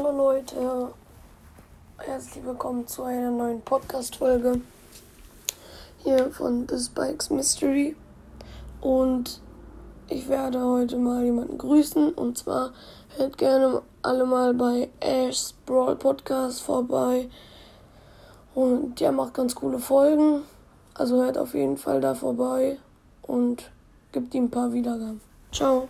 Hallo Leute, herzlich willkommen zu einer neuen Podcast-Folge hier von The Spikes Mystery. Und ich werde heute mal jemanden grüßen und zwar hört gerne alle mal bei Ash's Brawl Podcast vorbei. Und der macht ganz coole Folgen, also hört auf jeden Fall da vorbei und gibt ihm ein paar Wiedergaben. Ciao.